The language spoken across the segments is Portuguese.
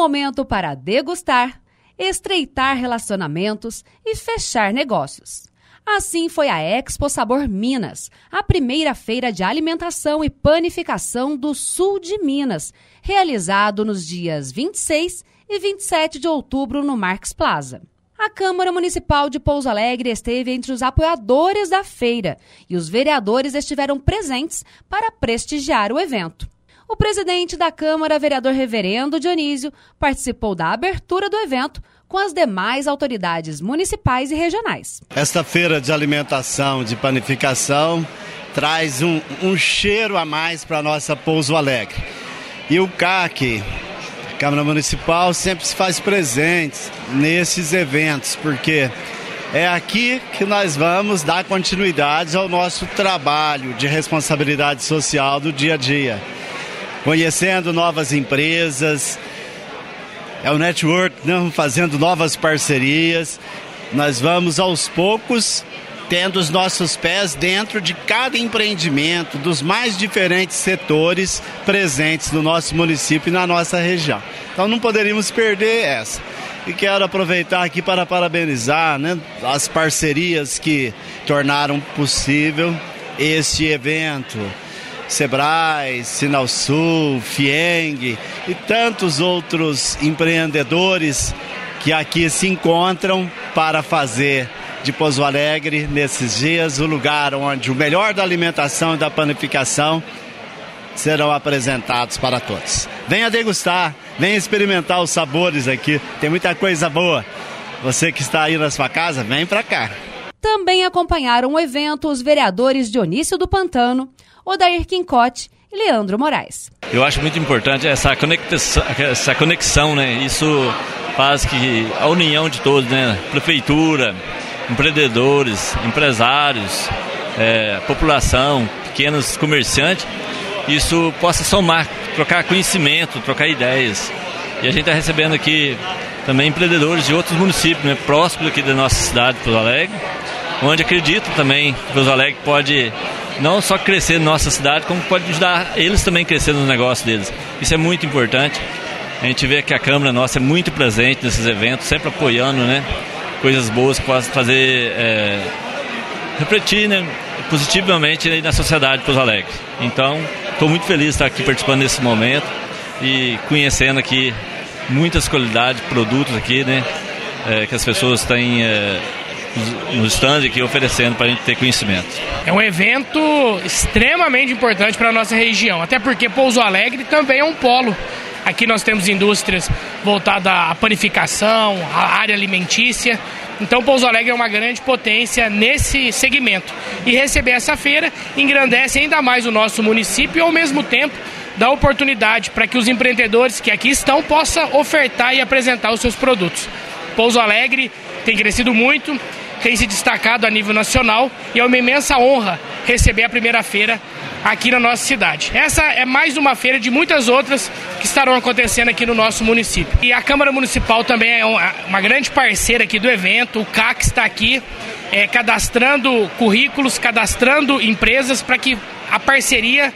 momento para degustar, estreitar relacionamentos e fechar negócios. Assim foi a Expo Sabor Minas, a primeira feira de alimentação e panificação do sul de Minas, realizado nos dias 26 e 27 de outubro no Marx Plaza. A Câmara Municipal de Pouso Alegre esteve entre os apoiadores da feira e os vereadores estiveram presentes para prestigiar o evento. O presidente da Câmara, vereador Reverendo Dionísio, participou da abertura do evento com as demais autoridades municipais e regionais. Esta feira de alimentação, de panificação, traz um, um cheiro a mais para a nossa Pouso Alegre. E o CAC, Câmara Municipal, sempre se faz presente nesses eventos, porque é aqui que nós vamos dar continuidade ao nosso trabalho de responsabilidade social do dia a dia. Conhecendo novas empresas, é o network, né? fazendo novas parcerias. Nós vamos aos poucos tendo os nossos pés dentro de cada empreendimento, dos mais diferentes setores presentes no nosso município e na nossa região. Então não poderíamos perder essa. E quero aproveitar aqui para parabenizar né, as parcerias que tornaram possível este evento. Sebrae, Sinal Sul, Fieng e tantos outros empreendedores que aqui se encontram para fazer de Pozo Alegre nesses dias o lugar onde o melhor da alimentação e da panificação serão apresentados para todos. Venha degustar, venha experimentar os sabores aqui, tem muita coisa boa. Você que está aí na sua casa, vem para cá. Também acompanharam o evento os vereadores Dionísio do Pantano, Odair Quincote e Leandro Moraes. Eu acho muito importante essa conexão, essa conexão, né? Isso faz que a união de todos, né? Prefeitura, empreendedores, empresários, é, população, pequenos comerciantes, isso possa somar, trocar conhecimento, trocar ideias. E a gente está recebendo aqui também empreendedores de outros municípios, né, próximos aqui da nossa cidade, Pouso Alegre, onde acredito também que Pouso Alegre pode não só crescer na nossa cidade, como pode ajudar eles também a crescer nos negócios deles. Isso é muito importante. A gente vê que a Câmara nossa é muito presente nesses eventos, sempre apoiando né, coisas boas que possam fazer é, refletir né, positivamente na sociedade de Pouso Alegre. Então, estou muito feliz de estar aqui participando desse momento e conhecendo aqui muitas qualidades de produtos aqui, né, é, que as pessoas têm é, no stand aqui oferecendo para a gente ter conhecimento. É um evento extremamente importante para a nossa região, até porque Pouso Alegre também é um polo. Aqui nós temos indústrias voltadas à panificação, à área alimentícia. Então Pouso Alegre é uma grande potência nesse segmento. E receber essa feira engrandece ainda mais o nosso município e ao mesmo tempo dá oportunidade para que os empreendedores que aqui estão possam ofertar e apresentar os seus produtos. Pouso Alegre tem crescido muito, tem se destacado a nível nacional e é uma imensa honra receber a primeira feira aqui na nossa cidade. Essa é mais uma feira de muitas outras que estarão acontecendo aqui no nosso município. E a Câmara Municipal também é uma grande parceira aqui do evento, o CAC está aqui é, cadastrando currículos, cadastrando empresas para que a parceria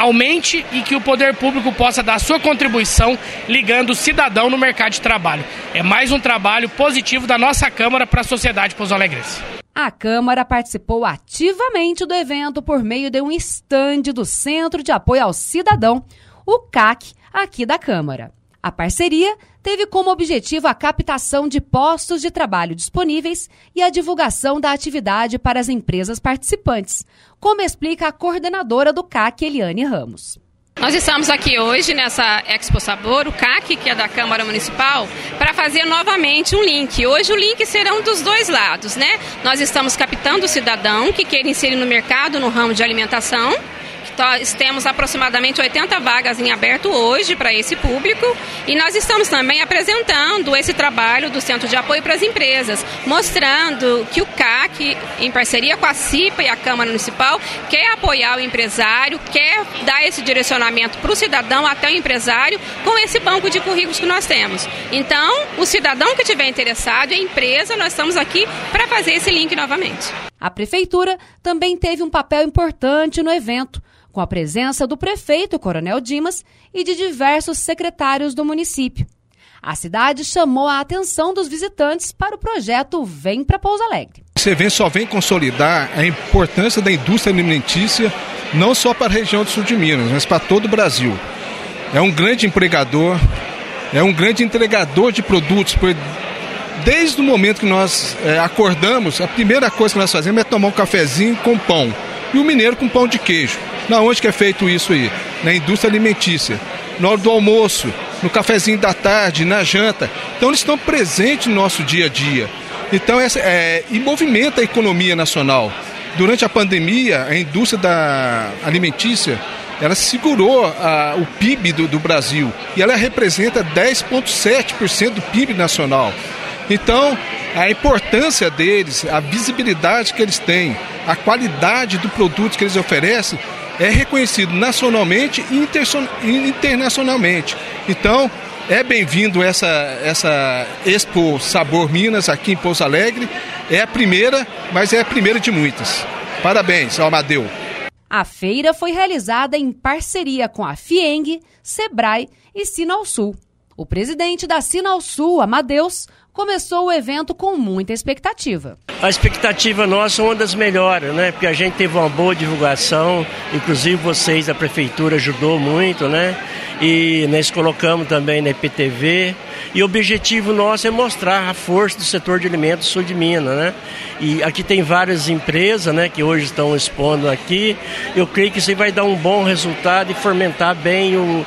aumente e que o poder público possa dar sua contribuição ligando o cidadão no mercado de trabalho. É mais um trabalho positivo da nossa Câmara para a sociedade pozoalegrense. A Câmara participou ativamente do evento por meio de um estande do Centro de Apoio ao Cidadão, o CAC, aqui da Câmara. A parceria teve como objetivo a captação de postos de trabalho disponíveis e a divulgação da atividade para as empresas participantes, como explica a coordenadora do CAC, Eliane Ramos. Nós estamos aqui hoje nessa Expo Sabor, o CAC, que é da Câmara Municipal, para fazer novamente um link. Hoje o link serão dos dois lados, né? Nós estamos captando o cidadão que queira inserir no mercado no ramo de alimentação nós temos aproximadamente 80 vagas em aberto hoje para esse público e nós estamos também apresentando esse trabalho do Centro de Apoio para as Empresas, mostrando que o CAC, em parceria com a CIPA e a Câmara Municipal, quer apoiar o empresário, quer dar esse direcionamento para o cidadão até o empresário com esse banco de currículos que nós temos. Então, o cidadão que estiver interessado a empresa, nós estamos aqui para fazer esse link novamente. A Prefeitura também teve um papel importante no evento com a presença do prefeito Coronel Dimas e de diversos secretários do município. A cidade chamou a atenção dos visitantes para o projeto Vem para Pouso Alegre. Esse evento só vem consolidar a importância da indústria alimentícia, não só para a região do sul de Minas, mas para todo o Brasil. É um grande empregador, é um grande entregador de produtos. Desde o momento que nós é, acordamos, a primeira coisa que nós fazemos é tomar um cafezinho com pão. E o mineiro com pão de queijo. Na onde que é feito isso aí? Na indústria alimentícia. Na hora do almoço, no cafezinho da tarde, na janta. Então eles estão presentes no nosso dia a dia. Então, essa, é, e movimenta a economia nacional. Durante a pandemia, a indústria da alimentícia ela segurou a, o PIB do, do, Brasil e ela representa 10,7% do PIB nacional. Então, a importância deles, a visibilidade que eles têm, a qualidade do produto que eles oferecem é reconhecido nacionalmente e internacionalmente. Então, é bem-vindo essa, essa Expo Sabor Minas aqui em Pouso Alegre. É a primeira, mas é a primeira de muitas. Parabéns ao Amadeu. A feira foi realizada em parceria com a FIENG, Sebrae e Sinalsul. O presidente da Sinalsul, Amadeus, começou o evento com muita expectativa. A expectativa nossa é uma das melhores, né? Porque a gente teve uma boa divulgação, inclusive vocês, a prefeitura ajudou muito, né? E nós colocamos também na IPTV. E o objetivo nosso é mostrar a força do setor de alimentos sul de Minas, né? E aqui tem várias empresas, né, que hoje estão expondo aqui. Eu creio que isso vai dar um bom resultado e fomentar bem o,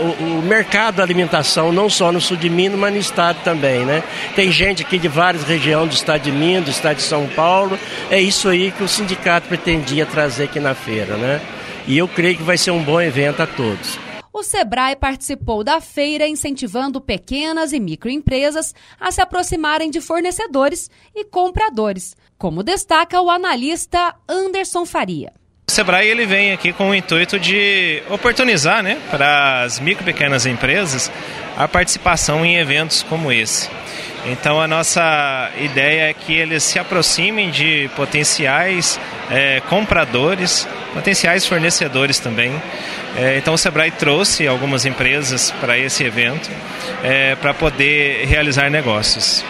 o, o, mercado da alimentação, não só no sul de Minas, mas no estado também, né? Tem gente aqui de várias regiões do estado de Minas, do estado de São Paulo. É isso aí que o sindicato pretendia trazer aqui na feira, né? E eu creio que vai ser um bom evento a todos. O Sebrae participou da feira incentivando pequenas e microempresas a se aproximarem de fornecedores e compradores, como destaca o analista Anderson Faria. O Sebrae ele vem aqui com o intuito de oportunizar né, para as micro e pequenas empresas a participação em eventos como esse. Então a nossa ideia é que eles se aproximem de potenciais é, compradores, potenciais fornecedores também. É, então o Sebrae trouxe algumas empresas para esse evento é, para poder realizar negócios.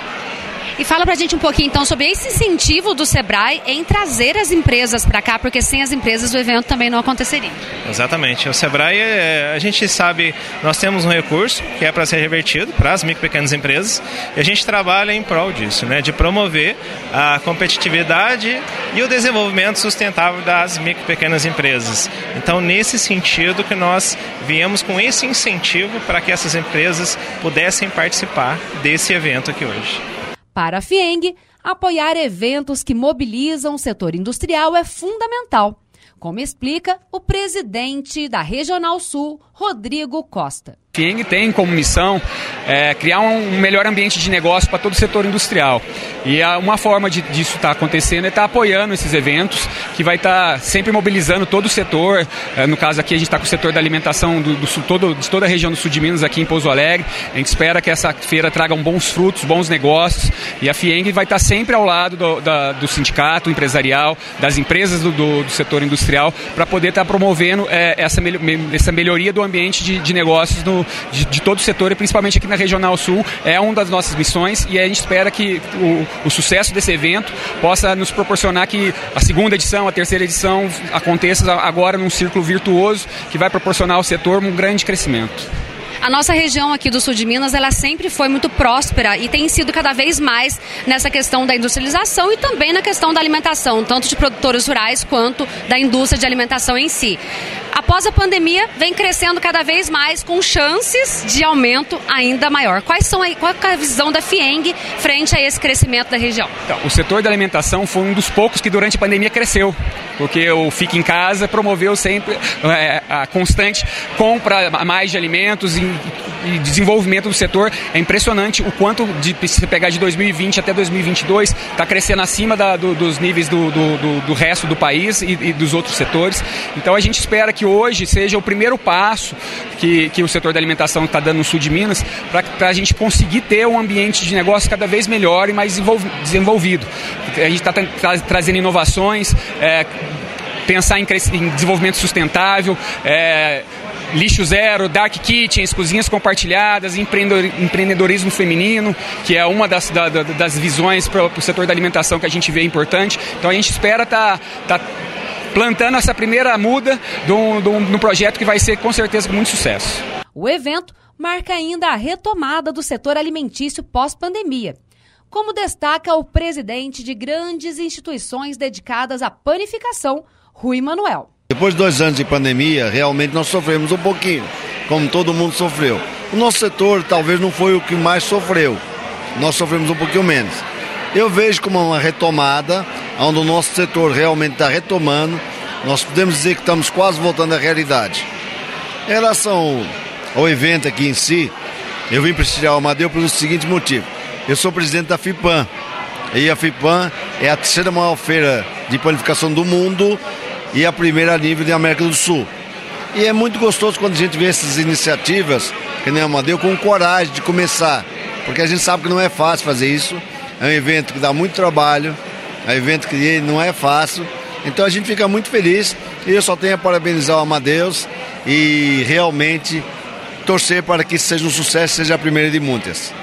E fala pra gente um pouquinho então sobre esse incentivo do Sebrae em trazer as empresas para cá, porque sem as empresas o evento também não aconteceria. Exatamente. O Sebrae, é, a gente sabe, nós temos um recurso que é para ser revertido para as micro e pequenas empresas e a gente trabalha em prol disso, né, de promover a competitividade e o desenvolvimento sustentável das micro e pequenas empresas. Então, nesse sentido que nós viemos com esse incentivo para que essas empresas pudessem participar desse evento aqui hoje. Para a FIENG, apoiar eventos que mobilizam o setor industrial é fundamental, como explica o presidente da Regional Sul, Rodrigo Costa. FIENG tem como missão é, criar um melhor ambiente de negócio para todo o setor industrial. E uma forma de, disso estar tá acontecendo é estar tá apoiando esses eventos, que vai estar tá sempre mobilizando todo o setor. É, no caso aqui, a gente está com o setor da alimentação do, do todo, de toda a região do sul de Minas, aqui em Pouso Alegre. A gente espera que essa feira traga bons frutos, bons negócios. E a FIENG vai estar sempre ao lado do, da, do sindicato empresarial, das empresas do, do, do setor industrial, para poder estar promovendo é, essa, essa melhoria do ambiente de, de negócios no, de, de, todo o setor e principalmente aqui na Regional Sul. É uma das nossas missões e a gente espera que o, o sucesso desse evento possa nos proporcionar que a segunda edição, a terceira edição aconteça agora num círculo virtuoso que vai proporcionar ao setor um grande crescimento. A nossa região aqui do sul de Minas, ela sempre foi muito próspera e tem sido cada vez mais nessa questão da industrialização e também na questão da alimentação, tanto de produtores rurais quanto da indústria de alimentação em si após a pandemia, vem crescendo cada vez mais com chances de aumento ainda maior. Quais são aí, qual é a visão da FIENG frente a esse crescimento da região? Então, o setor da alimentação foi um dos poucos que durante a pandemia cresceu, porque o Fique em Casa promoveu sempre é, a constante compra mais de alimentos e, desenvolvimento do setor. É impressionante o quanto, de, se pegar de 2020 até 2022, está crescendo acima da, do, dos níveis do, do, do, resto do país e, e dos outros setores. Então a gente espera que hoje seja o primeiro passo que, que o setor da alimentação está dando no sul de Minas para a gente conseguir ter um ambiente de negócio cada vez melhor e mais desenvolvido. A gente está tra trazendo inovações, é, pensar em, em, desenvolvimento sustentável, é, lixo zero, dark kitchens, cozinhas compartilhadas, empreendedorismo feminino, que é uma das, da, das visões para o setor da alimentação que a gente vê importante. Então a gente espera estar tá, tá plantando essa primeira muda de um projeto que vai ser com certeza muito sucesso. O evento marca ainda a retomada do setor alimentício pós-pandemia como destaca o presidente de grandes instituições dedicadas à panificação, Rui Manuel. Depois de dois anos de pandemia, realmente nós sofremos um pouquinho, como todo mundo sofreu. O nosso setor talvez não foi o que mais sofreu, nós sofremos um pouquinho menos. Eu vejo como uma retomada, onde o nosso setor realmente está retomando, nós podemos dizer que estamos quase voltando à realidade. Em relação ao evento aqui em si, eu vim prestigiar o Amadeu pelo seguinte motivo. Eu sou presidente da FIPAM, e a FIPAM é a terceira maior feira de panificação do mundo e a primeira a nível da América do Sul. E é muito gostoso quando a gente vê essas iniciativas, que nem a Amadeu, com coragem de começar. Porque a gente sabe que não é fácil fazer isso. É um evento que dá muito trabalho, é um evento que não é fácil. Então a gente fica muito feliz e eu só tenho a parabenizar o Amadeus e realmente torcer para que seja um sucesso, seja a primeira de muitas.